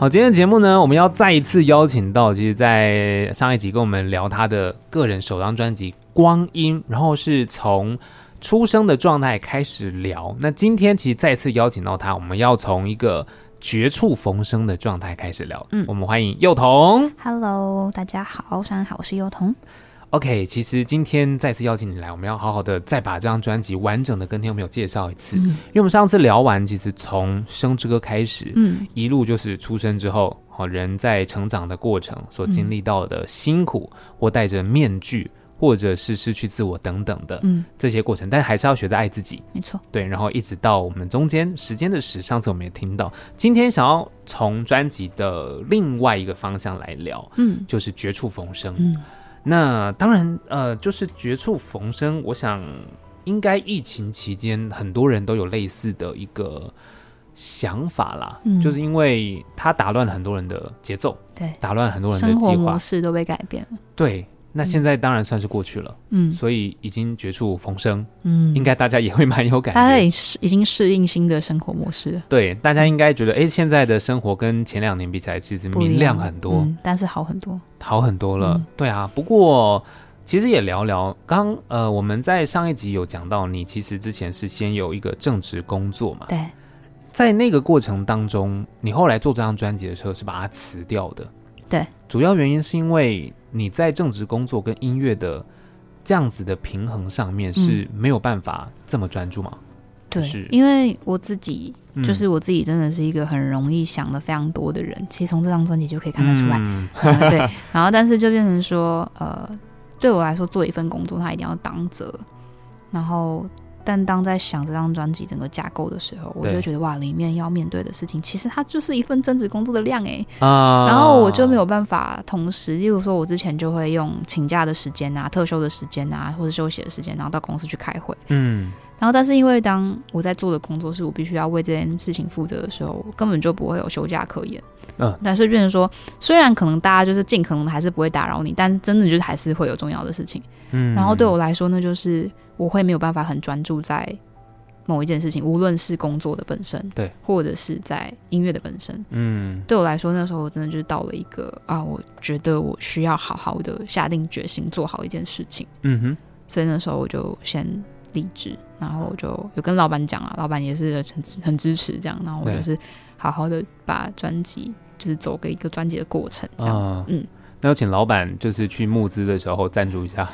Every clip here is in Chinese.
好，今天的节目呢，我们要再一次邀请到，其实，在上一集跟我们聊他的个人首张专辑《光阴》，然后是从出生的状态开始聊。那今天其实再次邀请到他，我们要从一个绝处逢生的状态开始聊。嗯，我们欢迎幼童。Hello，大家好，上午好，我是幼彤。OK，其实今天再次邀请你来，我们要好好的再把这张专辑完整的跟听众朋友介绍一次。嗯，因为我们上次聊完，其实从《生之歌》开始，嗯，一路就是出生之后，好人在成长的过程所经历到的辛苦，嗯，或戴着面具，或者是失去自我等等的，嗯，这些过程，但还是要学着爱自己，没错，对，然后一直到我们中间时间的史，上次我们也听到，今天想要从专辑的另外一个方向来聊，嗯，就是绝处逢生，嗯。那当然，呃，就是绝处逢生。我想，应该疫情期间很多人都有类似的一个想法啦，嗯，就是因为它打乱了很多人的节奏，对，打乱很多人的计划，模式都被改变了，对。那现在当然算是过去了，嗯，所以已经绝处逢生，嗯，应该大家也会蛮有感觉，大家已已经适应新的生活模式，对，大家应该觉得，哎、欸，现在的生活跟前两年比起来，其实明亮很多，嗯、但是好很多，好很多了，嗯、对啊。不过其实也聊聊，刚呃，我们在上一集有讲到，你其实之前是先有一个正职工作嘛，对，在那个过程当中，你后来做这张专辑的时候是把它辞掉的，对，主要原因是因为。你在正职工作跟音乐的这样子的平衡上面是没有办法这么专注吗？嗯、对，是因为我自己就是我自己，真的是一个很容易想的非常多的人。嗯、其实从这张专辑就可以看得出来，对。然后，但是就变成说，呃，对我来说，做一份工作，它一定要当责，然后。但当在想这张专辑整个架构的时候，我就会觉得哇，里面要面对的事情，其实它就是一份正职工作的量哎。啊，然后我就没有办法同时，例如说，我之前就会用请假的时间啊、特休的时间啊，或者休息的时间，然后到公司去开会。嗯。然后，但是因为当我在做的工作是我必须要为这件事情负责的时候，根本就不会有休假可言。嗯。但是变成说，虽然可能大家就是尽可能的还是不会打扰你，但真的就是还是会有重要的事情。嗯。然后对我来说，那就是。我会没有办法很专注在某一件事情，无论是工作的本身，对，或者是在音乐的本身。嗯，对我来说，那时候我真的就是到了一个啊，我觉得我需要好好的下定决心做好一件事情。嗯哼，所以那时候我就先离职，然后我就有跟老板讲啊，老板也是很很支持这样，然后我就是好好的把专辑就是走个一个专辑的过程这样，啊、嗯。那有请老板就是去募资的时候赞助一下，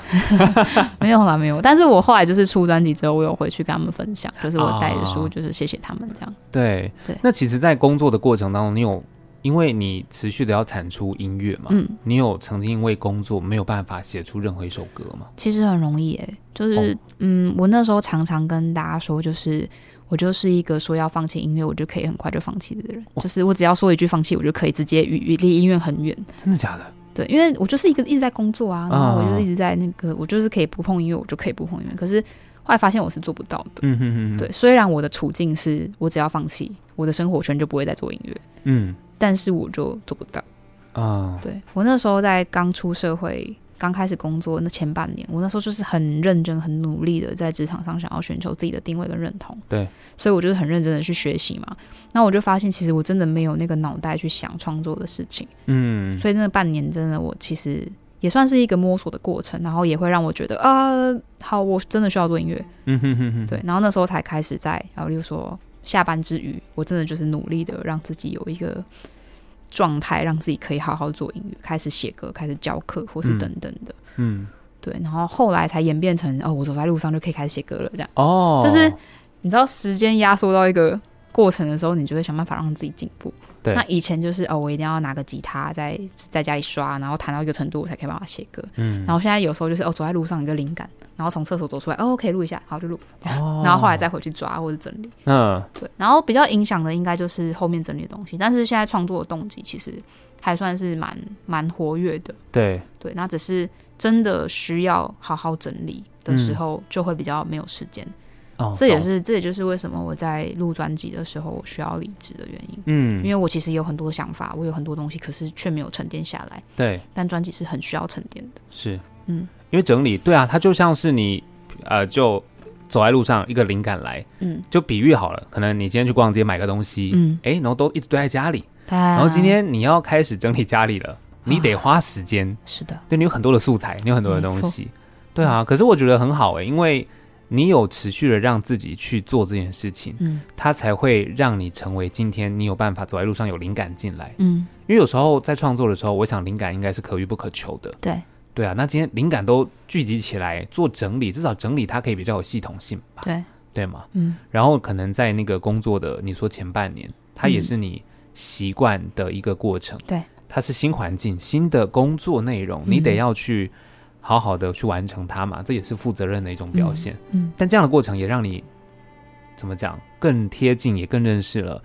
没有啦，没有。但是我后来就是出专辑之后，我有回去跟他们分享，就是我带着书，就是谢谢他们这样。对对。那其实，在工作的过程当中，你有因为你持续的要产出音乐嘛？嗯。你有曾经因为工作没有办法写出任何一首歌吗？其实很容易诶、欸，就是、哦、嗯，我那时候常常跟大家说，就是我就是一个说要放弃音乐，我就可以很快就放弃的人。哦、就是我只要说一句放弃，我就可以直接与与离音乐很远。真的假的？对，因为我就是一个一直在工作啊，然后我就一直在那个，我就是可以不碰音乐，我就可以不碰音乐。可是后来发现我是做不到的。嗯哼哼。对，虽然我的处境是我只要放弃，我的生活圈就不会再做音乐。嗯。但是我就做不到。啊。对，我那时候在刚出社会。刚开始工作那前半年，我那时候就是很认真、很努力的在职场上想要寻求自己的定位跟认同。对，所以我就是很认真的去学习嘛。那我就发现，其实我真的没有那个脑袋去想创作的事情。嗯，所以那半年真的，我其实也算是一个摸索的过程，然后也会让我觉得啊、呃，好，我真的需要做音乐。嗯哼哼哼。对，然后那时候才开始在，然后例如说下班之余，我真的就是努力的让自己有一个。状态让自己可以好好做音乐，开始写歌，开始教课，或是等等的，嗯，嗯，对，然后后来才演变成哦，我走在路上就可以开始写歌了，这样。哦，就是你知道时间压缩到一个过程的时候，你就会想办法让自己进步。对，那以前就是哦，我一定要拿个吉他在在家里刷，然后弹到一个程度，我才可以办法写歌。嗯，然后现在有时候就是哦，走在路上一个灵感，然后从厕所走出来，哦，可以录一下，好就录，哦，然后后来再回去抓或者整理。嗯，对，然后比较影响的应该就是后面整理的东西，但是现在创作的动机其实还算是蛮蛮活跃的。对对，那只是真的需要好好整理的时候，就会比较没有时间。哦，这也是这也就是为什么我在录专辑的时候我需要离职的原因。嗯，因为我其实有很多想法，我有很多东西，可是却没有沉淀下来。对，但专辑是很需要沉淀的。是，嗯，因为整理，对啊，它就像是你，呃，就走在路上，一个灵感来，嗯，就比喻好了，可能你今天去逛街买个东西，嗯，哎，然后都一直堆在家里，对。啊。然后今天你要开始整理家里了，你得花时间。啊、是的，对，你有很多的素材，你有很多的东西。对啊，可是我觉得很好哎、欸，因为你有持续的让自己去做这件事情，嗯，它才会让你成为今天你有办法走在路上有灵感进来，嗯，因为有时候在创作的时候，我想灵感应该是可遇不可求的，对，对啊，那今天灵感都聚集起来做整理，至少整理它可以比较有系统性吧，对，对吗？嗯，然后可能在那个工作的你说前半年，它也是你习惯的一个过程，对，它是新环境、新的工作内容，你得要去。好好的去完成它嘛，这也是负责任的一种表现。嗯，嗯，但这样的过程也让你怎么讲更贴近，也更认识了，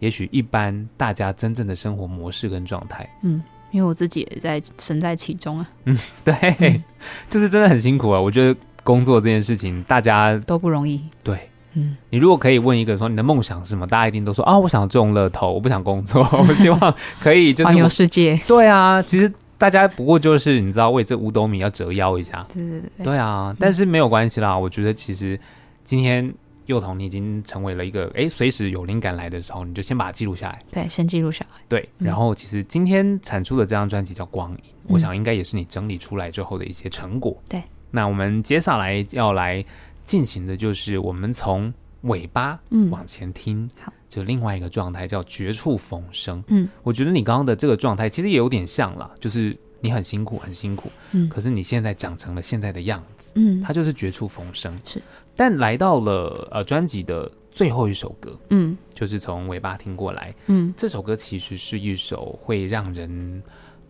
也许一般大家真正的生活模式跟状态。嗯，因为我自己也在身在其中啊。嗯，对，嗯，就是真的很辛苦啊。我觉得工作这件事情，大家都不容易。对，嗯，你如果可以问一个说你的梦想是什么，大家一定都说啊，我想中乐透，我不想工作，我希望可以就是环游世界。对啊，其实。大家不过就是你知道为这五斗米要折腰一下，对对对，对啊，但是没有关系啦。嗯、我觉得其实今天幼童你已经成为了一个，哎，随时有灵感来的时候，你就先把它记录下来。对，先记录下来。对，然后其实今天产出的这张专辑叫《光影》，嗯，我想应该也是你整理出来之后的一些成果。对，那我们接下来要来进行的就是我们从尾巴往前听，嗯、好，就另外一个状态叫绝处逢生。嗯，我觉得你刚刚的这个状态其实也有点像啦，就是你很辛苦，很辛苦，嗯，可是你现在长成了现在的样子，嗯，它就是绝处逢生。是，但来到了呃专辑的最后一首歌，嗯，就是从尾巴听过来，嗯，这首歌其实是一首会让人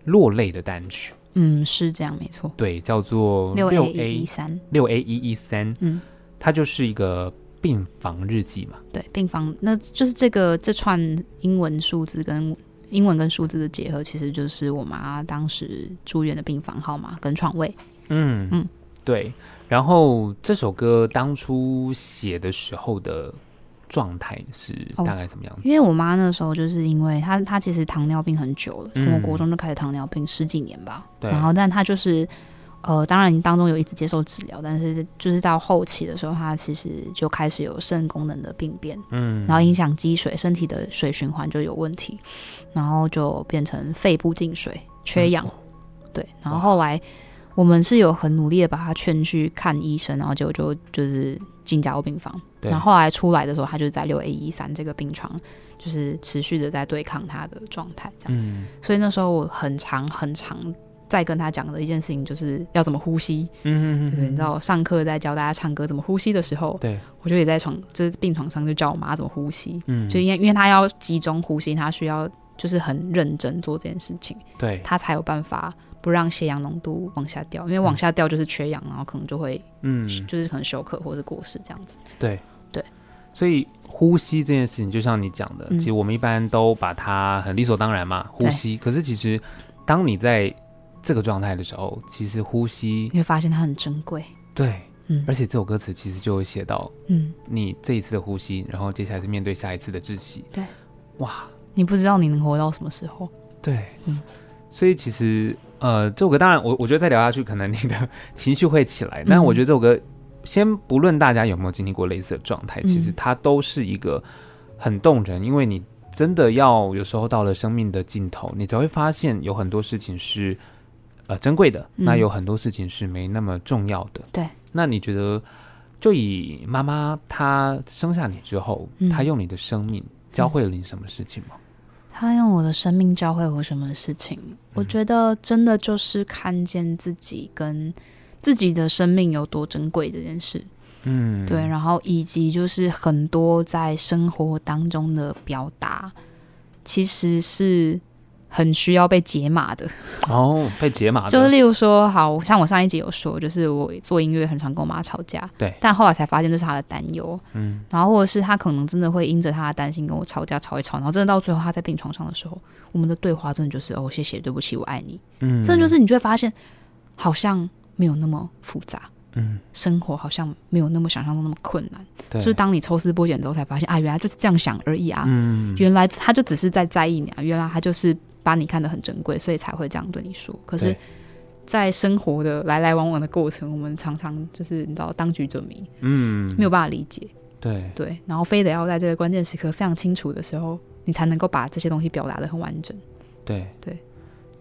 落泪的单曲，嗯，是这样，没错，对，叫做六 A 一三。六 A 一一三，嗯，它就是一个。病房日记嘛，对，病房，那就是这个这串英文数字跟英文跟数字的结合，其实就是我妈当时住院的病房号码跟床位。嗯嗯，对。然后这首歌当初写的时候的状态是大概什么样子？哦，因为我妈那时候就是因为她她其实糖尿病很久了，从我国中就开始糖尿病十几年吧。对。然后，但她就是。呃，当然，当中有一直接受治疗，但是就是到后期的时候，他其实就开始有肾功能的病变，嗯，然后影响积水，身体的水循环就有问题，然后就变成肺部进水、缺氧，嗯，对。然后后来我们是有很努力的把他劝去看医生，然后就就就是进加护病房。然后后来出来的时候，他就在六 A 一三这个病床，就是持续的在对抗他的状态，这样。嗯，所以那时候我很长很长。再跟他讲的一件事情就是要怎么呼吸，嗯嗯嗯，你知道上课在教大家唱歌怎么呼吸的时候，对，我就也在床就是病床上就教我妈怎么呼吸，嗯，就因为因为他要集中呼吸，他需要就是很认真做这件事情，对，他才有办法不让血氧浓度往下掉，因为往下掉就是缺氧，然后可能就会嗯，就是可能休克或者是过世这样子，对。对，所以呼吸这件事情就像你讲的，其实我们一般都把它很理所当然嘛，呼吸，可是其实当你在这个状态的时候，其实呼吸你会发现它很珍贵。对，嗯，而且这首歌词其实就会写到，嗯，你这一次的呼吸，然后接下来是面对下一次的窒息。对，哇，你不知道你能活到什么时候。对，嗯，所以其实，呃，这首歌当然，我我觉得再聊下去，可能你的情绪会起来。但我觉得这首歌，先不论大家有没有经历过类似的状态，嗯，其实它都是一个很动人，因为你真的要有时候到了生命的尽头，你才会发现有很多事情是。呃，珍贵的，嗯，那有很多事情是没那么重要的。对，那你觉得，就以妈妈她生下你之后，嗯，她用你的生命教会了你什么事情吗？她用我的生命教会我什么事情？嗯，我觉得真的就是看见自己跟自己的生命有多珍贵这件事。嗯，对，然后以及就是很多在生活当中的表达，其实是。很需要被解码的。哦，被解码的，就是例如说，好像我上一集有说，就是我做音乐很常跟我妈吵架，对，但后来才发现这是她的担忧，嗯，然后或者是她可能真的会因着她的担心跟我吵架，吵一吵，然后真的到最后她在病床上的时候，我们的对话真的就是哦，谢谢，对不起，我爱你，嗯，真的就是你就会发现好像没有那么复杂，嗯，生活好像没有那么想象中那么困难，对，就是当你抽丝剥茧之后才发现啊，原来就是这样想而已啊，嗯，原来他就只是在在意你啊，原来他就是。把你看得很珍贵，所以才会这样对你说。可是，在生活的来来往往的过程，我们常常就是你知道当局者迷，嗯，没有办法理解。对对，然后非得要在这个关键时刻非常清楚的时候你才能够把这些东西表达的很完整。对对。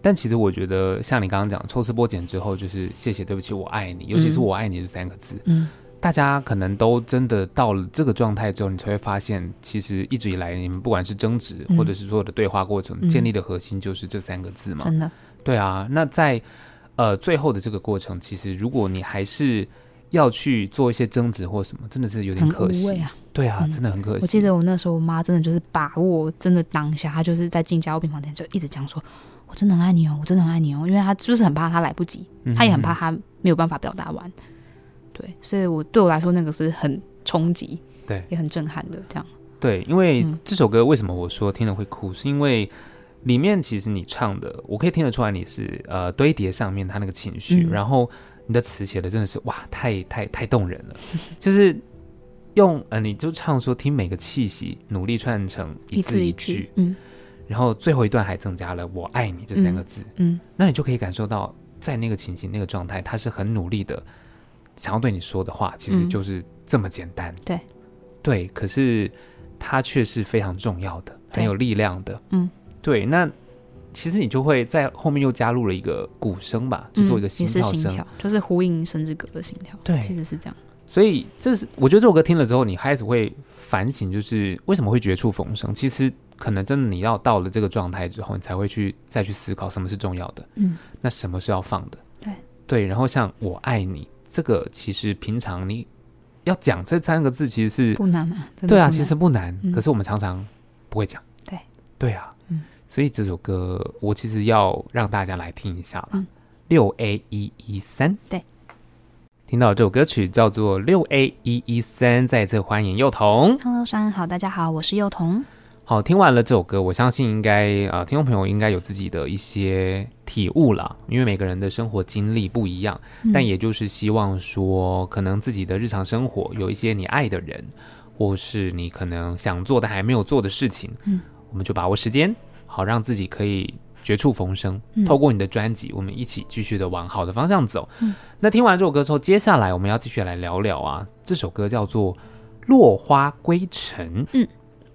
但其实我觉得，像你刚刚讲抽丝剥茧之后，就是谢谢、对不起、我爱你，尤其是我爱你这三个字，嗯，大家可能都真的到了这个状态之后，你才会发现，其实一直以来你们不管是争执，或者是所有的对话过程，建立的核心就是这三个字嘛。真的。对啊，那在呃最后的这个过程，其实如果你还是要去做一些争执或什么，真的是有点可惜啊。对啊，真的很可惜。我记得我那时候，我妈真的就是把握真的当下，她就是在进加护病房前就一直讲说。我真的很爱你哦，我真的很爱你哦，因为她就是很怕她来不及，嗯、哼他也很怕她没有办法表达完，对，所以我对我来说那个是很冲击，对，也很震撼的这样。对，因为这首歌为什么我说听了会哭，嗯、是因为里面其实你唱的，我可以听得出来你是呃堆叠上面他那个情绪，嗯、然后你的词写的真的是哇，太太太动人了，就是用呃你就唱说听每个气息努力串成一字一句，嗯。然后最后一段还增加了“我爱你”这三个字，嗯，嗯，那你就可以感受到，在那个情形、那个状态，他是很努力的，想要对你说的话，其实就是这么简单，对，对。可是它却是非常重要的，很有力量的，嗯，对。那其实你就会在后面又加入了一个鼓声吧，就做一个心跳声，嗯、心跳就是呼应生之歌的心跳，对，其实是这样。所以这是我觉得这首歌听了之后，你开始会反省，就是为什么会绝处逢生？其实。可能真的你要到了这个状态之后，你才会去再去思考什么是重要的，嗯，那什么是要放的？对对，然后像我爱你这个，其实平常你要讲这三个字，其实是不难嘛？对啊，其实不难，嗯、可是我们常常不会讲。对对啊，嗯，所以这首歌我其实要让大家来听一下了。六 A 一一三，对，听到这首歌曲叫做六 A 一一三，再次欢迎幼童。Hello，上好，大家好，我是幼童。好，听完了这首歌，我相信应该啊、呃，听众朋友应该有自己的一些体悟了。因为每个人的生活经历不一样，嗯、但也就是希望说，可能自己的日常生活有一些你爱的人，或是你可能想做但还没有做的事情，嗯，我们就把握时间，好让自己可以绝处逢生。嗯、透过你的专辑，我们一起继续的往好的方向走。嗯，那听完这首歌之后，接下来我们要继续来聊聊啊，这首歌叫做《落花归尘》。嗯。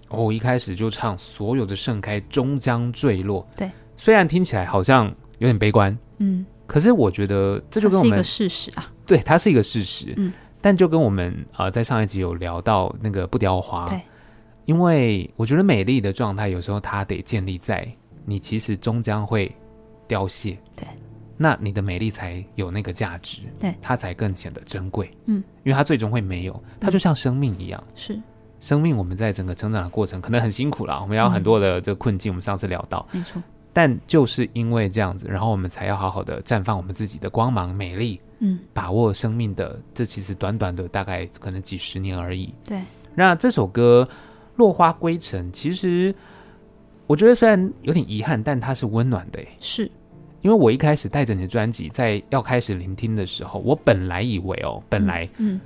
哦，一开始就唱所有的盛开终将坠落。对，虽然听起来好像有点悲观，嗯，可是我觉得这就跟我们是一个事实啊。对，它是一个事实。嗯，但就跟我们啊、呃，在上一集有聊到那个不雕花，对，因为我觉得美丽的状态有时候它得建立在你其实终将会凋谢，对，那你的美丽才有那个价值，对，它才更显得珍贵。嗯，因为它最终会没有，它就像生命一样，嗯、是。生命，我们在整个成长的过程可能很辛苦啦，我们要很多的这个困境。我们上次聊到，没错。但就是因为这样子，然后我们才要好好的绽放我们自己的光芒、美丽。嗯，把握生命的这其实短短的大概可能几十年而已。对。那这首歌《落花归尘》，其实我觉得虽然有点遗憾，但它是温暖的。是。因为我一开始带着你的专辑在要开始聆听的时候，我本来以为哦，本来嗯。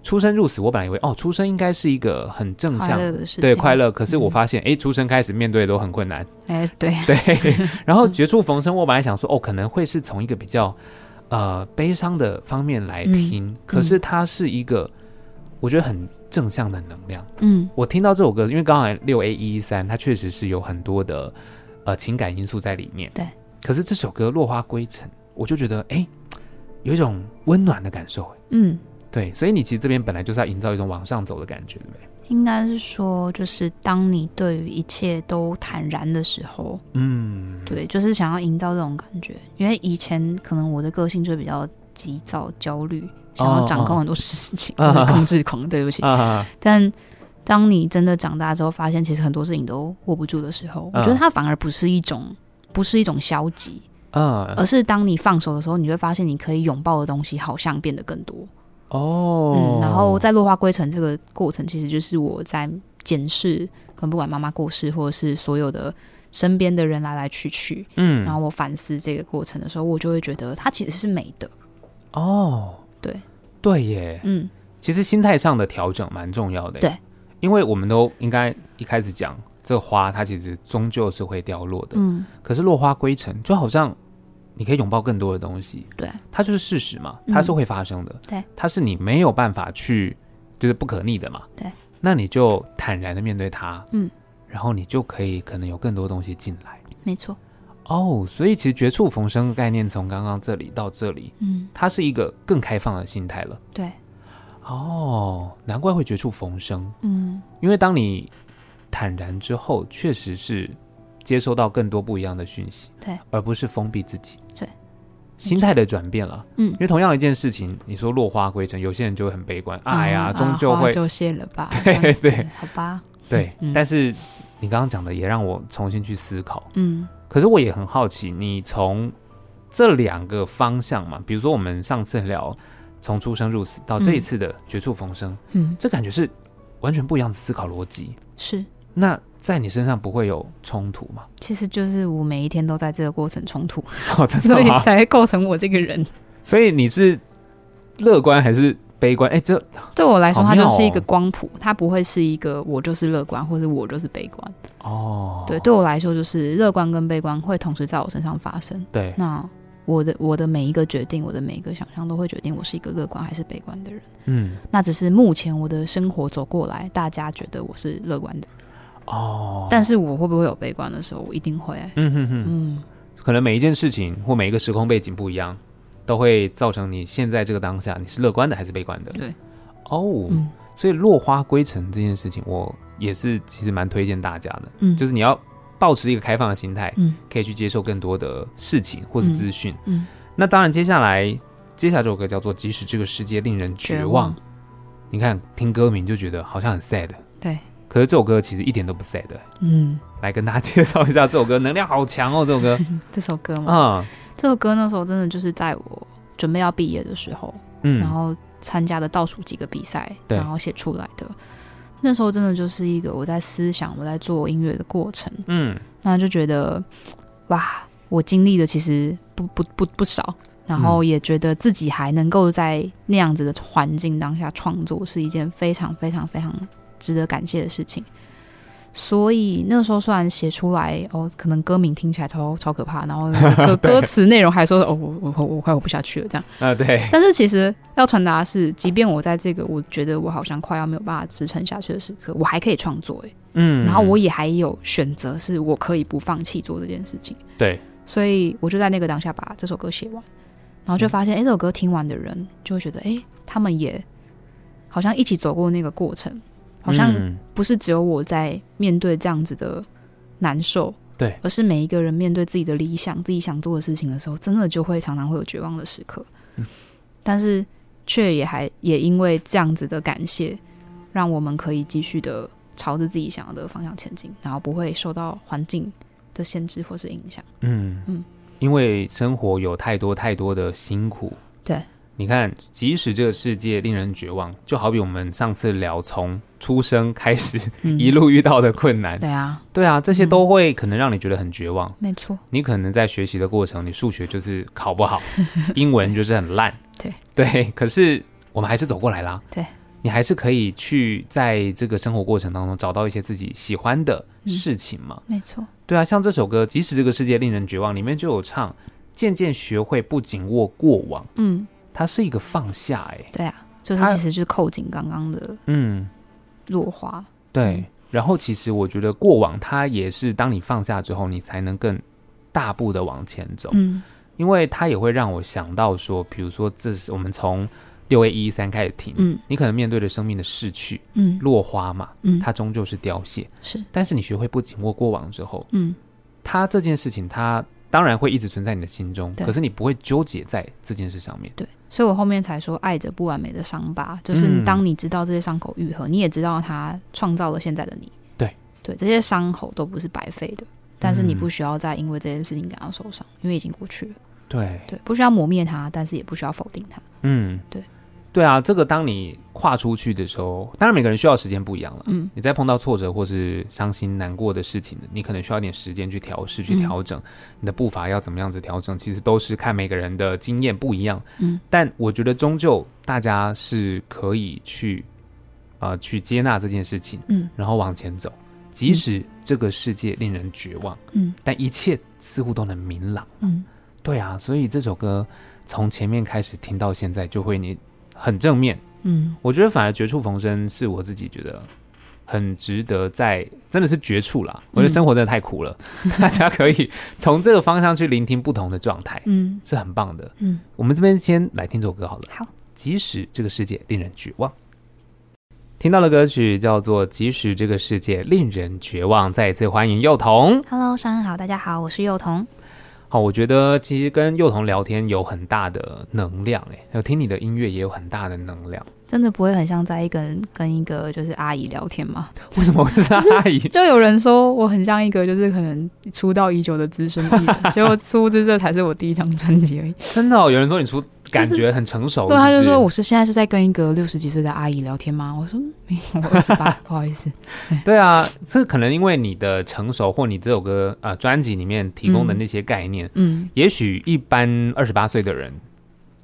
嗯出生入死，我本来以为哦，出生应该是一个很正向的事情，对，快乐。可是我发现，哎、嗯，出生开始面对都很困难，哎，对 对。然后绝处逢生，我本来想说，哦，可能会是从一个比较呃悲伤的方面来听，嗯、可是它是一个、嗯、我觉得很正向的能量。嗯，我听到这首歌，因为刚才六 A 一一三，它确实是有很多的呃情感因素在里面。对，可是这首歌《落花归尘》，我就觉得，哎，有一种温暖的感受。嗯。对，所以你其实这边本来就是要营造一种往上走的感觉，对不对？应该是说，就是当你对于一切都坦然的时候，嗯，对，就是想要营造这种感觉。因为以前可能我的个性就比较急躁、焦虑，想要掌控很多事情，哦、就是控制狂。啊、对不起，啊、但当你真的长大之后，发现其实很多事情都握不住的时候，啊、我觉得它反而不是一种，不是一种消极，啊、而是当你放手的时候，你会发现你可以拥抱的东西好像变得更多。哦，嗯，然后在落花归尘这个过程，其实就是我在检视，可能不管妈妈过世，或者是所有的身边的人来来去去，嗯，然后我反思这个过程的时候，我就会觉得它其实是美的。哦，对，对耶，嗯，其实心态上的调整蛮重要的，对，因为我们都应该一开始讲，这个花它其实终究是会掉落的，嗯，可是落花归尘就好像。你可以拥抱更多的东西，对，它就是事实嘛，它是会发生的，对，它是你没有办法去，就是不可逆的嘛，对，那你就坦然的面对它，嗯，然后你就可以可能有更多东西进来。没错。哦，所以其实绝处逢生的概念从刚刚这里到这里，嗯，它是一个更开放的心态了。对。哦，难怪会绝处逢生。嗯，因为当你坦然之后，确实是接收到更多不一样的讯息。对，而不是封闭自己。对，心态的转变了。嗯，因为同样一件事情，你说落花归尘，有些人就会很悲观。哎呀，终究会就谢了吧？对对，好吧。对，但是你刚刚讲的也让我重新去思考。嗯，可是我也很好奇，你从这两个方向嘛，比如说我们上次聊。从出生入死到这一次的绝处逢生，嗯，这感觉是完全不一样的思考逻辑。是，那在你身上不会有冲突吗？其实就是我每一天都在这个过程冲突，哦、所以才会构成我这个人。所以你是乐观还是悲观？哎，这对我来说，它就是一个光谱，它不会是一个我就是乐观，或者我就是悲观。哦，对，对我来说，就是乐观跟悲观会同时在我身上发生。对，那。我的我的每一个决定，我的每一个想象，都会决定我是一个乐观还是悲观的人。嗯，那只是目前我的生活走过来，大家觉得我是乐观的。哦，但是我会不会有悲观的时候？我一定会。嗯哼哼，嗯，可能每一件事情或每一个时空背景不一样，都会造成你现在这个当下，你是乐观的还是悲观的？对。哦，嗯，所以落花归尘这件事情，我也是其实蛮推荐大家的。嗯，就是你要。保持一个开放的心态，嗯，可以去接受更多的事情或是资讯，嗯，那当然，接下来接下来这首歌叫做《即使这个世界令人绝望》，你看听歌名就觉得好像很 sad，对，可是这首歌其实一点都不 sad，嗯，来跟大家介绍一下这首歌，能量好强哦，这首歌，这首歌吗？啊，这首歌那时候真的就是在我准备要毕业的时候，嗯，然后参加的倒数几个比赛，然后写出来的。那时候真的就是一个我在思想、我在做音乐的过程，嗯，那就觉得哇，我经历的其实不不不不少，然后也觉得自己还能够在那样子的环境当下创作，是一件非常非常非常值得感谢的事情。所以那个时候虽然写出来哦，可能歌名听起来超超可怕，然后 歌歌词内容还说哦，我我我快活不下去了这样啊，对。但是其实要传达的是，即便我在这个我觉得我好像快要没有办法支撑下去的时刻，我还可以创作哎，嗯，然后我也还有选择，是我可以不放弃做这件事情。对，所以我就在那个当下把这首歌写完，然后就发现哎、嗯，这首歌听完的人就会觉得哎，他们也好像一起走过那个过程。好像不是只有我在面对这样子的难受，对，而是每一个人面对自己的理想、自己想做的事情的时候，真的就会常常会有绝望的时刻。嗯，但是却也还也因为这样子的感谢，让我们可以继续的朝着自己想要的方向前进，然后不会受到环境的限制或是影响。嗯嗯，因为生活有太多太多的辛苦。对。你看，即使这个世界令人绝望，就好比我们上次聊从出生开始 一路遇到的困难，对啊，对啊，这些都会可能让你觉得很绝望。没错，你可能在学习的过程，你数学就是考不好，英文就是很烂，对对。可是我们还是走过来啦，对，你还是可以去在这个生活过程当中找到一些自己喜欢的事情嘛。没错，对啊，像这首歌，即使这个世界令人绝望，里面就有唱，渐渐学会不紧握过往，嗯。它是一个放下，哎，对啊，就是其实就是扣紧刚刚的，嗯，落花，对。然后其实我觉得过往它也是，当你放下之后，你才能更大步的往前走，嗯，因为它也会让我想到说，比如说这是我们从六 A 一一三开始听，嗯，你可能面对着生命的逝去，嗯，落花嘛，嗯，它终究是凋谢，是。但是你学会不紧握过往之后，嗯，它这件事情它当然会一直存在你的心中，可是你不会纠结在这件事上面，对。所以我后面才说，爱着不完美的伤疤，就是当你知道这些伤口愈合，嗯，你也知道它创造了现在的你。对对，这些伤口都不是白费的，但是你不需要再因为这件事情感到受伤，因为已经过去了。对对，不需要磨灭它，但是也不需要否定它。嗯，对。对啊，这个当你跨出去的时候，当然每个人需要时间不一样了。嗯，你在碰到挫折或是伤心难过的事情，你可能需要一点时间去调试、去调整、嗯、你的步伐要怎么样子调整，其实都是看每个人的经验不一样。嗯，但我觉得终究大家是可以去呃去接纳这件事情，嗯，然后往前走，即使这个世界令人绝望，嗯，但一切似乎都能明朗。嗯，对啊，所以这首歌从前面开始听到现在，就会你。很正面，嗯，我觉得反而绝处逢生是我自己觉得很值得在，真的是绝处啦。我觉得生活真的太苦了，嗯、大家可以从这个方向去聆听不同的状态，嗯，是很棒的。嗯，我们这边先来听这首歌好了。好，即使这个世界令人绝望，听到的歌曲叫做《即使这个世界令人绝望》。再一次欢迎幼童。Hello，上午好，大家好，我是幼童。好，我觉得其实跟幼童聊天有很大的能量，哎，有听你的音乐也有很大的能量。真的不会很像在一个人跟一个就是阿姨聊天吗？为什么会是阿姨？就有人说我很像一个就是可能出道已久的资深艺人，结果殊不知这才是我第一张专辑而已。真的哦，有人说你出感觉很成熟，就是、对，他就说我是现在是在跟一个六十几岁的阿姨聊天吗？我说没有，我二十八，不好意思。对啊，这可能因为你的成熟或你这首歌呃专辑里面提供的那些概念，嗯，嗯也许一般二十八岁的人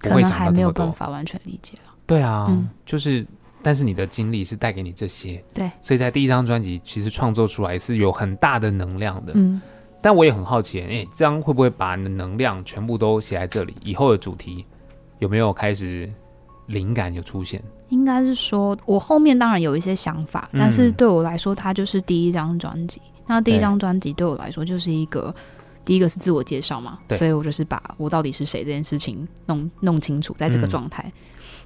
不会想到没有办法完全理解了。对啊，嗯、就是，但是你的经历是带给你这些，对，所以在第一张专辑其实创作出来是有很大的能量的，嗯，但我也很好奇，哎，这样会不会把你的能量全部都写在这里？以后的主题有没有开始灵感有出现？应该是说，我后面当然有一些想法，但是对我来说，它就是第一张专辑。嗯、那第一张专辑对我来说就是一个，第一个是自我介绍嘛，所以我就是把我到底是谁这件事情弄弄清楚，在这个状态。嗯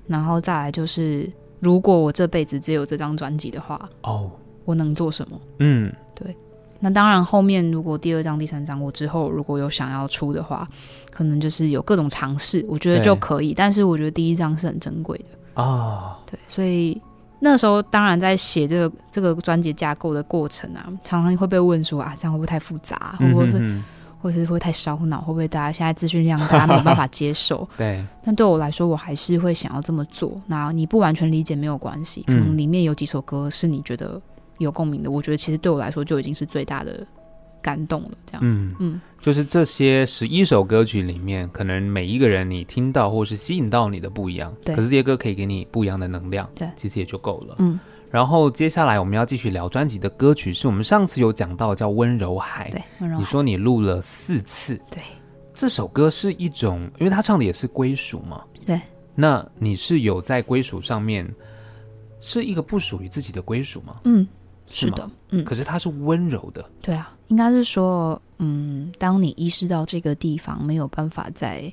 然后再来就是，如果我这辈子只有这张专辑的话，哦，我能做什么？嗯，对。那当然，后面如果第二张、第三张，我之后如果有想要出的话，可能就是有各种尝试，我觉得就可以。但是我觉得第一张是很珍贵的啊，哦、对。所以那时候，当然在写这个这个专辑架构的过程啊，常常会被问说啊，这样会不会太复杂？会不会是？或者是会太烧脑，会不会大家现在资讯量大家没有办法接受？对，但对我来说，我还是会想要这么做。那你不完全理解没有关系，可能里面有几首歌是你觉得有共鸣的，嗯、我觉得其实对我来说就已经是最大的感动了。这样，嗯嗯，就是这些十一首歌曲里面，可能每一个人你听到或是吸引到你的不一样，对，可是这些歌可以给你不一样的能量，对，其实也就够了。嗯。然后接下来我们要继续聊专辑的歌曲，是我们上次有讲到叫《温柔海》。对，温柔海。你说你录了四次。对。这首歌是一种，因为他唱的也是归属嘛。对。那你是有在归属上面，是一个不属于自己的归属吗？嗯，是，的。嗯。可是它是温柔的。对啊，应该是说，嗯，当你意识到这个地方没有办法在，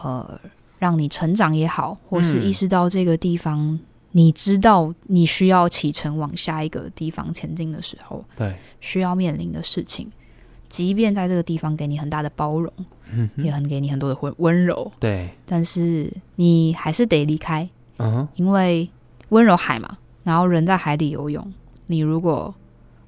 呃，让你成长也好，或是意识到这个地方。嗯你知道你需要启程往下一个地方前进的时候，对，需要面临的事情，即便在这个地方给你很大的包容，嗯，也很给你很多的温温柔，对，但是你还是得离开，嗯哼，因为温柔海嘛，然后人在海里游泳，你如果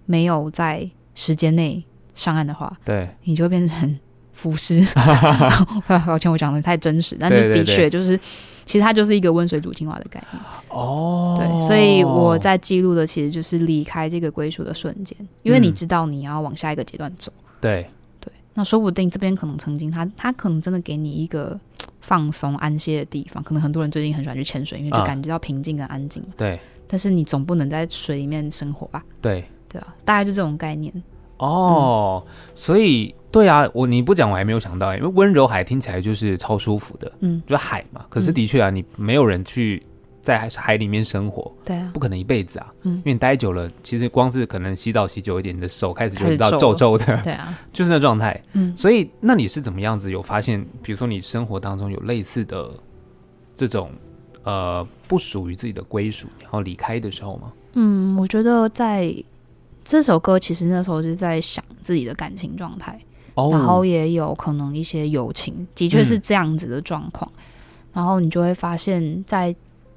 没有在时间内上岸的话，对，你就会变成浮尸。抱歉，我讲的太真实，但是的确就是。其实它就是一个温水煮青蛙的概念。哦，对，所以我在记录的其实就是离开这个归属的瞬间，因为你知道你要往下一个阶段走，对。对，那说不定这边可能曾经他他可能真的给你一个放松安歇的地方，可能很多人最近很喜欢去潜水，因为就感觉到平静跟安静，对，但是你总不能在水里面生活吧？对对啊，大概就这种概念哦，所以。对啊，我你不讲我还没有想到，因为温柔海听起来就是超舒服的，嗯，就海嘛。可是的确啊，嗯、你没有人去在海里面生活，对啊，不可能一辈子啊，嗯，因为你待久了，其实光是可能洗澡洗久一点，你的手开始就知道皱皱的，对啊，就是那状态，嗯。所以那你是怎么样子有发现？比如说你生活当中有类似的这种呃不属于自己的归属，然后离开的时候吗？嗯，我觉得在这首歌其实那时候是在想自己的感情状态。然后也有可能一些友情，的确是这样子的状况。嗯、然后你就会发现，在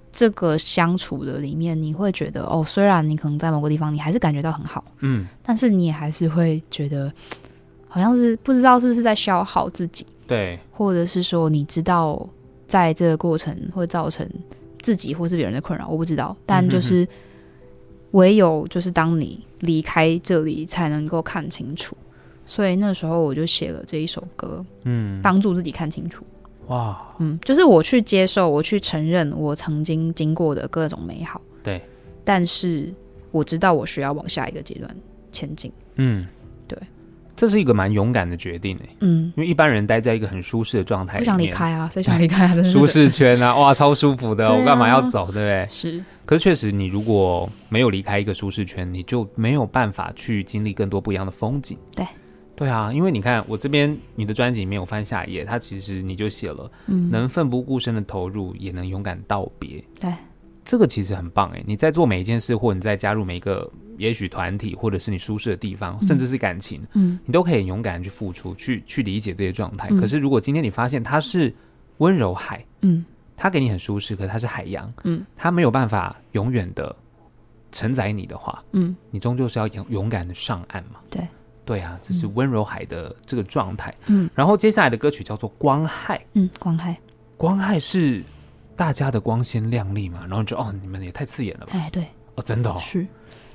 这个相处的里面，你会觉得哦，虽然你可能在某个地方你还是感觉到很好，嗯，但是你也还是会觉得好像是不知道是不是在消耗自己，对，或者是说你知道在这个过程会造成自己或是别人的困扰，我不知道。但就是唯有就是当你离开这里，才能够看清楚。所以那时候我就写了这一首歌，嗯，帮助自己看清楚。哇，嗯，就是我去接受，我去承认我曾经经过的各种美好。对，但是我知道我需要往下一个阶段前进。嗯，对。这是一个蛮勇敢的决定诶。嗯，因为一般人待在一个很舒适的状态，不想离开啊，谁想离开啊？舒适圈啊，哇，超舒服的，啊、我干嘛要走，对不对？是。可是确实，你如果没有离开一个舒适圈，你就没有办法去经历更多不一样的风景。对。对啊，因为你看我这边你的专辑里面，我翻下一页，它其实你就写了，嗯，能奋不顾身的投入，也能勇敢道别。对，这个其实很棒哎！你在做每一件事，或你在加入每一个也许团体，或者是你舒适的地方，嗯、甚至是感情，嗯，你都可以勇敢去付出，去去理解这些状态。嗯、可是如果今天你发现它是温柔海，嗯，它给你很舒适，可是它是海洋，嗯，它没有办法永远的承载你的话，嗯，你终究是要勇勇敢的上岸嘛。对。对啊，这是温柔海的这个状态。嗯，然后接下来的歌曲叫做《光害》。嗯，光害，光害是大家的光鲜亮丽嘛？然后就哦，你们也太刺眼了吧？哎，对，哦，真的哦，是，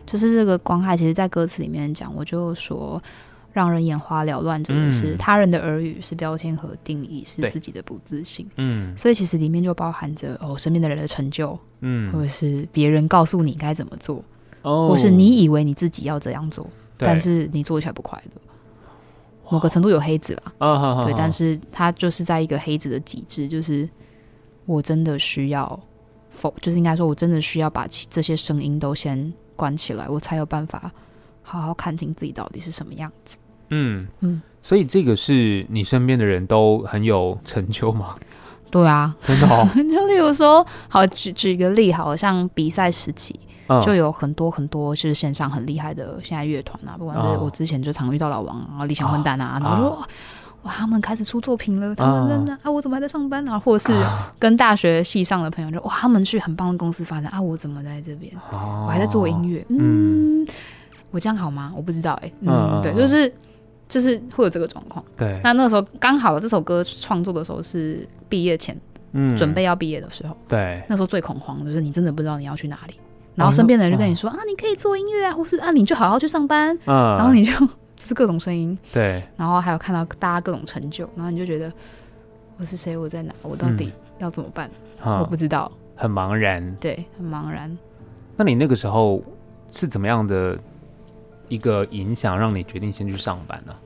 就是这个光害，其实在歌词里面讲，我就说，让人眼花缭乱，这个是他人的耳语，是标签和定义，是自己的不自信。嗯，所以其实里面就包含着哦，身边的人的成就，嗯，或者是别人告诉你该怎么做，哦，或是你以为你自己要这样做。但是你做起来不快乐，某个程度有黑子了，哦、对，但是他就是在一个黑子的极致，就是我真的需要否，就是应该说，我真的需要把这些声音都先关起来，我才有办法好好看清自己到底是什么样子。嗯嗯，所以这个是你身边的人都很有成就吗？对啊，真的哦。就例如说，好举举一个例，好像比赛时期。就有很多很多就是线上很厉害的现在乐团啊，不管是我之前就常遇到老王啊、理想混蛋啊，然后说哇，他们开始出作品了，他们呢啊，我怎么还在上班啊？或者是跟大学系上的朋友就哇，他们去很棒的公司发展啊，我怎么在这边？我还在做音乐，嗯，我这样好吗？我不知道哎，嗯，对，就是就是会有这个状况。对，那那个时候刚好这首歌创作的时候是毕业前，嗯，准备要毕业的时候，对，那时候最恐慌，就是你真的不知道你要去哪里。然后身边的人就跟你说、哦、啊，你可以做音乐啊，或是啊，你就好好去上班。嗯，然后你就就是各种声音，对。然后还有看到大家各种成就，然后你就觉得我是谁？我在哪？我到底要怎么办？嗯、我不知道，很茫然。对，很茫然。那你那个时候是怎么样的一个影响，让你决定先去上班呢？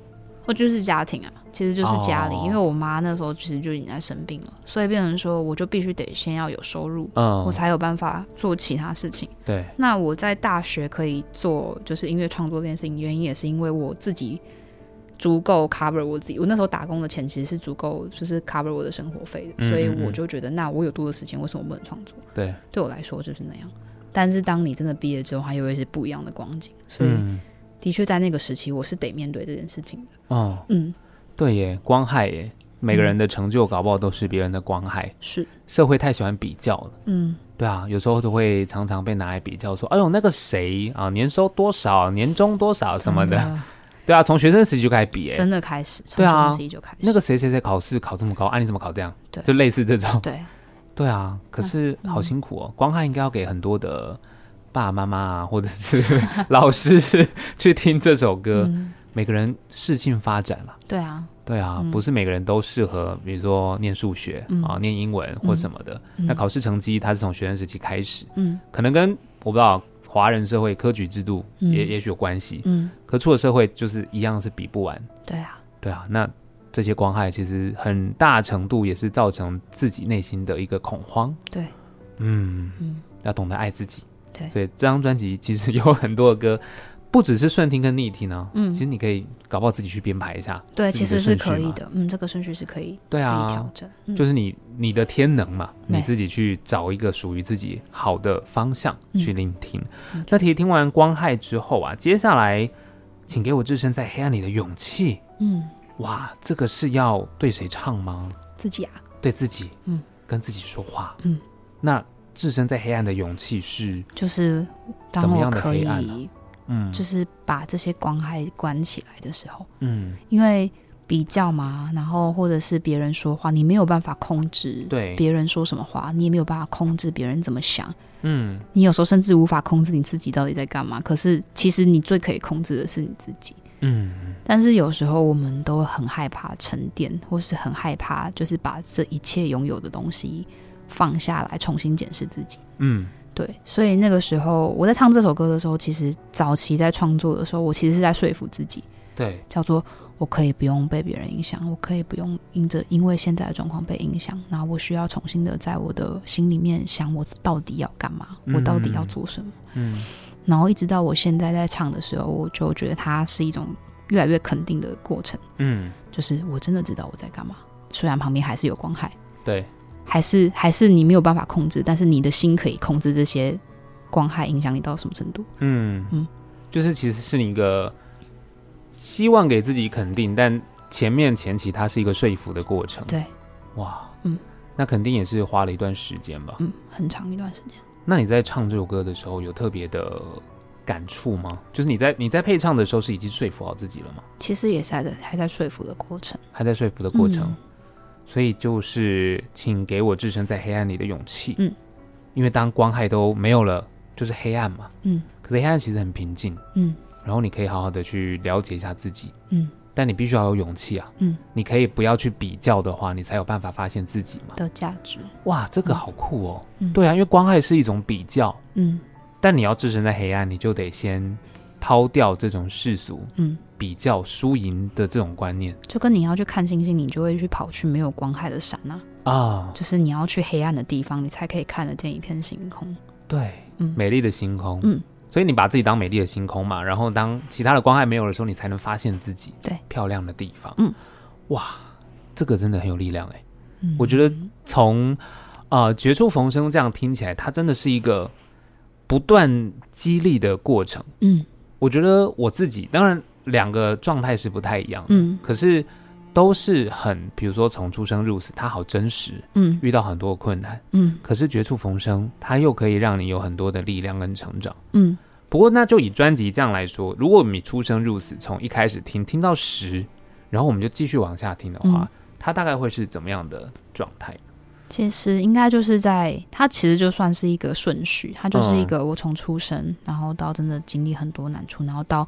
我就是家庭啊，其实就是家里，哦、因为我妈那时候其实就已经在生病了，所以变成说我就必须得先要有收入，嗯，我才有办法做其他事情。对，那我在大学可以做就是音乐创作这件事情，原因也是因为我自己足够 cover 我自己。我那时候打工的钱其实是足够，就是 cover 我的生活费的，嗯嗯嗯，所以我就觉得，那我有多的时间，为什么不能创作？对，对我来说就是那样。但是当你真的毕业之后，还有一些不一样的光景，所以。嗯的确，在那个时期，我是得面对这件事情的。哦，嗯，对耶，光害耶，每个人的成就搞不好都是别人的光害。是，社会太喜欢比较了。嗯，对啊，有时候都会常常被拿来比较，说：“哎呦，那个谁啊，年收多少，年终多少什么的。的” 对啊，从学生时期就开始比，哎，真的开始。从学生时期就开始。那个谁谁谁考试考这么高，啊，你怎么考这样？对，就类似这种。对，对啊，可是好辛苦哦，光害应该要给很多的。爸爸妈妈啊，或者是 老师去听这首歌，嗯、每个人适性发展了。对啊，对啊，嗯、不是每个人都适合，比如说念数学、嗯、啊，念英文或什么的。嗯、那考试成绩，它是从学生时期开始，嗯，可能跟我不知道华人社会科举制度也、嗯、也许有关系，嗯，可出了社会就是一样是比不完。对啊，对啊，那这些光害其实很大程度也是造成自己内心的一个恐慌。对，嗯嗯，要懂得爱自己。对，所以这张专辑其实有很多的歌，不只是顺听跟逆听呢。嗯，其实你可以搞不好自己去编排一下。对，其实是可以的。嗯，这个顺序是可以对啊，调整。嗯、就是你你的天能嘛，你自己去找一个属于自己好的方向去聆听。嗯、那其实听完《光害》之后啊，接下来请给我置身在黑暗里的勇气。嗯，哇，这个是要对谁唱吗？自己啊，对自己。嗯，跟自己说话。嗯，那。置身在黑暗的勇气是，就是当我可以，嗯，就是把这些光害关起来的时候，嗯，因为比较嘛，然后或者是别人说话，你没有办法控制，对，别人说什么话，你也没有办法控制别人怎么想，嗯，你有时候甚至无法控制你自己到底在干嘛。可是其实你最可以控制的是你自己，嗯，但是有时候我们都很害怕沉淀，或是很害怕，就是把这一切拥有的东西。放下来，重新检视自己。嗯，对，所以那个时候我在唱这首歌的时候，其实早期在创作的时候，我其实是在说服自己，对，叫做我可以不用被别人影响，我可以不用因着因为现在的状况被影响，然后我需要重新的在我的心里面想我到底要干嘛，嗯、我到底要做什么。嗯，然后一直到我现在在唱的时候，我就觉得它是一种越来越肯定的过程。嗯，就是我真的知道我在干嘛，虽然旁边还是有光害。对。还是还是你没有办法控制，但是你的心可以控制这些光害影响你到什么程度？嗯嗯，就是其实是你一个希望给自己肯定，但前面前期它是一个说服的过程。对，哇，嗯，那肯定也是花了一段时间吧？嗯，很长一段时间。那你在唱这首歌的时候有特别的感触吗？就是你在你在配唱的时候是已经说服好自己了吗？其实也是还在还在说服的过程，还在说服的过程。嗯所以就是，请给我置身在黑暗里的勇气。嗯，因为当光害都没有了，就是黑暗嘛。嗯，可是黑暗其实很平静。嗯，然后你可以好好的去了解一下自己。嗯，但你必须要有勇气啊。嗯，你可以不要去比较的话，你才有办法发现自己嘛。的价值。哇，这个好酷哦。嗯，对啊，因为光害是一种比较。嗯，但你要置身在黑暗，你就得先。抛掉这种世俗，嗯，比较输赢的这种观念，就跟你要去看星星，你就会去跑去没有光害的山啊，啊，就是你要去黑暗的地方，你才可以看得见一片星空。对，嗯，美丽的星空，嗯，所以你把自己当美丽的星空嘛，然后当其他的光害没有的时候，你才能发现自己对。漂亮的地方。嗯，哇，这个真的很有力量哎，嗯，我觉得从啊呃，绝处逢生这样听起来，它真的是一个不断激励的过程。嗯。我觉得我自己当然两个状态是不太一样的，嗯，可是都是很，比如说从出生入死，它好真实，嗯，遇到很多困难，嗯，可是绝处逢生，它又可以让你有很多的力量跟成长，嗯。不过那就以专辑这样来说，如果你出生入死，从一开始听听到十，然后我们就继续往下听的话，嗯，它大概会是怎么样的状态？其实应该就是在它其实就算是一个顺序，它就是一个我从出生，嗯、然后到真的经历很多难处，然后到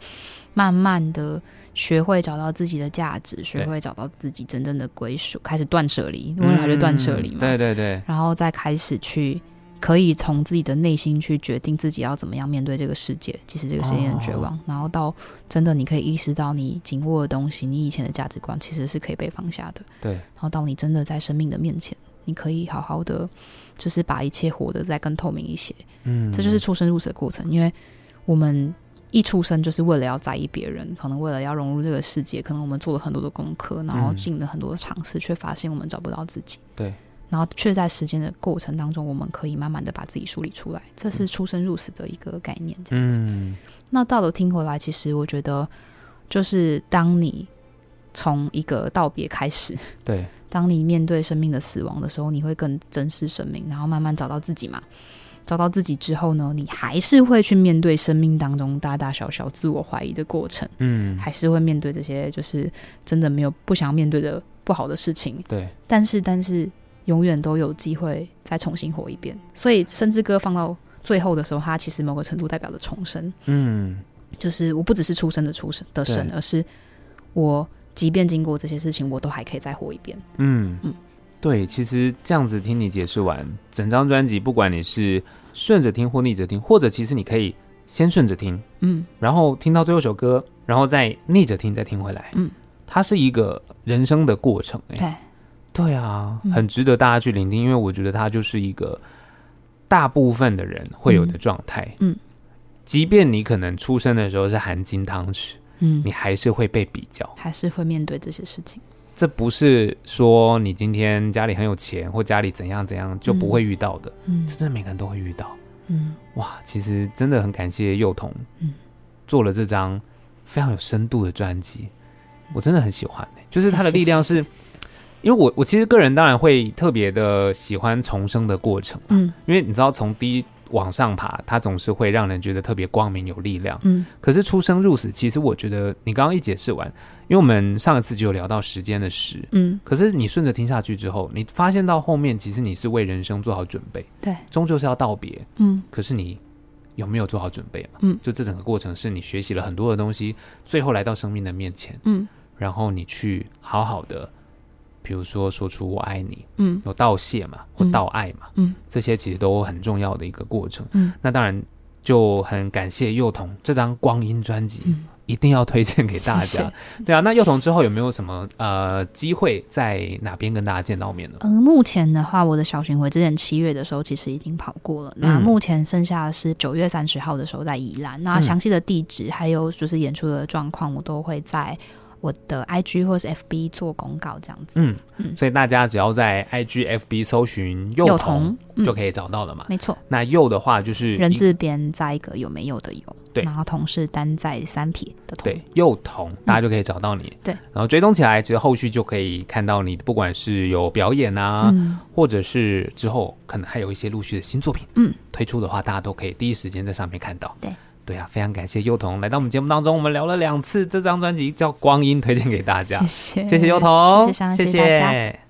慢慢的学会找到自己的价值，学会找到自己真正的归属，开始断舍离，因为还是断舍离嘛。对对对。然后再开始去可以从自己的内心去决定自己要怎么样面对这个世界，即使这个世界很绝望。哦、然后到真的你可以意识到你紧握的东西，你以前的价值观其实是可以被放下的。对。然后到你真的在生命的面前。你可以好好的，就是把一切活得再更透明一些。嗯，这就是出生入死的过程。因为我们一出生就是为了要在意别人，可能为了要融入这个世界，可能我们做了很多的功课，然后尽了很多的尝试，却发现我们找不到自己。对，然后却在时间的过程当中，我们可以慢慢的把自己梳理出来。这是出生入死的一个概念，这样子。嗯，那到了听回来，其实我觉得，就是当你从一个道别开始，对。当你面对生命的死亡的时候，你会更珍视生命，然后慢慢找到自己嘛。找到自己之后呢，你还是会去面对生命当中大大小小自我怀疑的过程，嗯，还是会面对这些就是真的没有不想要面对的不好的事情，对。但是，但是永远都有机会再重新活一遍。所以，生之歌放到最后的时候，它其实某个程度代表着重生，嗯，就是我不只是出生的出生的生，而是我。即便经过这些事情，我都还可以再活一遍。嗯嗯，对，其实这样子听你解释完整张专辑，不管你是顺着听或逆着听，或者其实你可以先顺着听，嗯，然后听到最后一首歌，然后再逆着听，再听回来，嗯，它是一个人生的过程，欸，对，对啊，很值得大家去聆听，因为我觉得它就是一个大部分的人会有的状态，嗯，即便你可能出生的时候是含金汤匙。嗯，你还是会被比较，还是会面对这些事情。这不是说你今天家里很有钱，或家里怎样怎样就不会遇到的。嗯，这真的每个人都会遇到。嗯，哇，其实真的很感谢幼童，嗯，做了这张非常有深度的专辑，我真的很喜欢。就是他的力量是，因为我我其实个人当然会特别的喜欢重生的过程。嗯，因为你知道从第一。往上爬，它总是会让人觉得特别光明有力量。嗯，可是出生入死，其实我觉得你刚刚一解释完，因为我们上一次就有聊到时间的时，嗯，可是你顺着听下去之后，你发现到后面，其实你是为人生做好准备，对，终究是要道别，嗯，可是你有没有做好准备嘛？嗯，就这整个过程是你学习了很多的东西，最后来到生命的面前，嗯，然后你去好好的。比如说，说出我爱你，嗯，有道谢嘛，或道爱嘛，嗯，这些其实都很重要的一个过程。嗯，那当然就很感谢幼童这张光阴专辑，一定要推荐给大家。对啊，那幼童之后有没有什么呃机会在哪边跟大家见到面呢？嗯，目前的话，我的小巡回之前七月的时候其实已经跑过了，那目前剩下的是九月三十号的时候在宜兰。那详细的地址还有就是演出的状况，我都会在。我的 IG 或是 FB 做公告这样子，嗯嗯，所以大家只要在 IG、FB 搜寻幼童就可以找到了嘛。没错，那幼的话就是人字边加一个有没有的有，对，然后童是单在三撇的童，对，幼童大家就可以找到你，对，然后追踪起来，其实后续就可以看到你，不管是有表演啊，或者是之后可能还有一些陆续的新作品，嗯，推出的话，大家都可以第一时间在上面看到，对。对啊，非常感谢幼童来到我们节目当中，我们聊了两次这张专辑叫《光阴》，推荐给大家。谢谢，谢谢幼童，谢谢，大家。谢谢。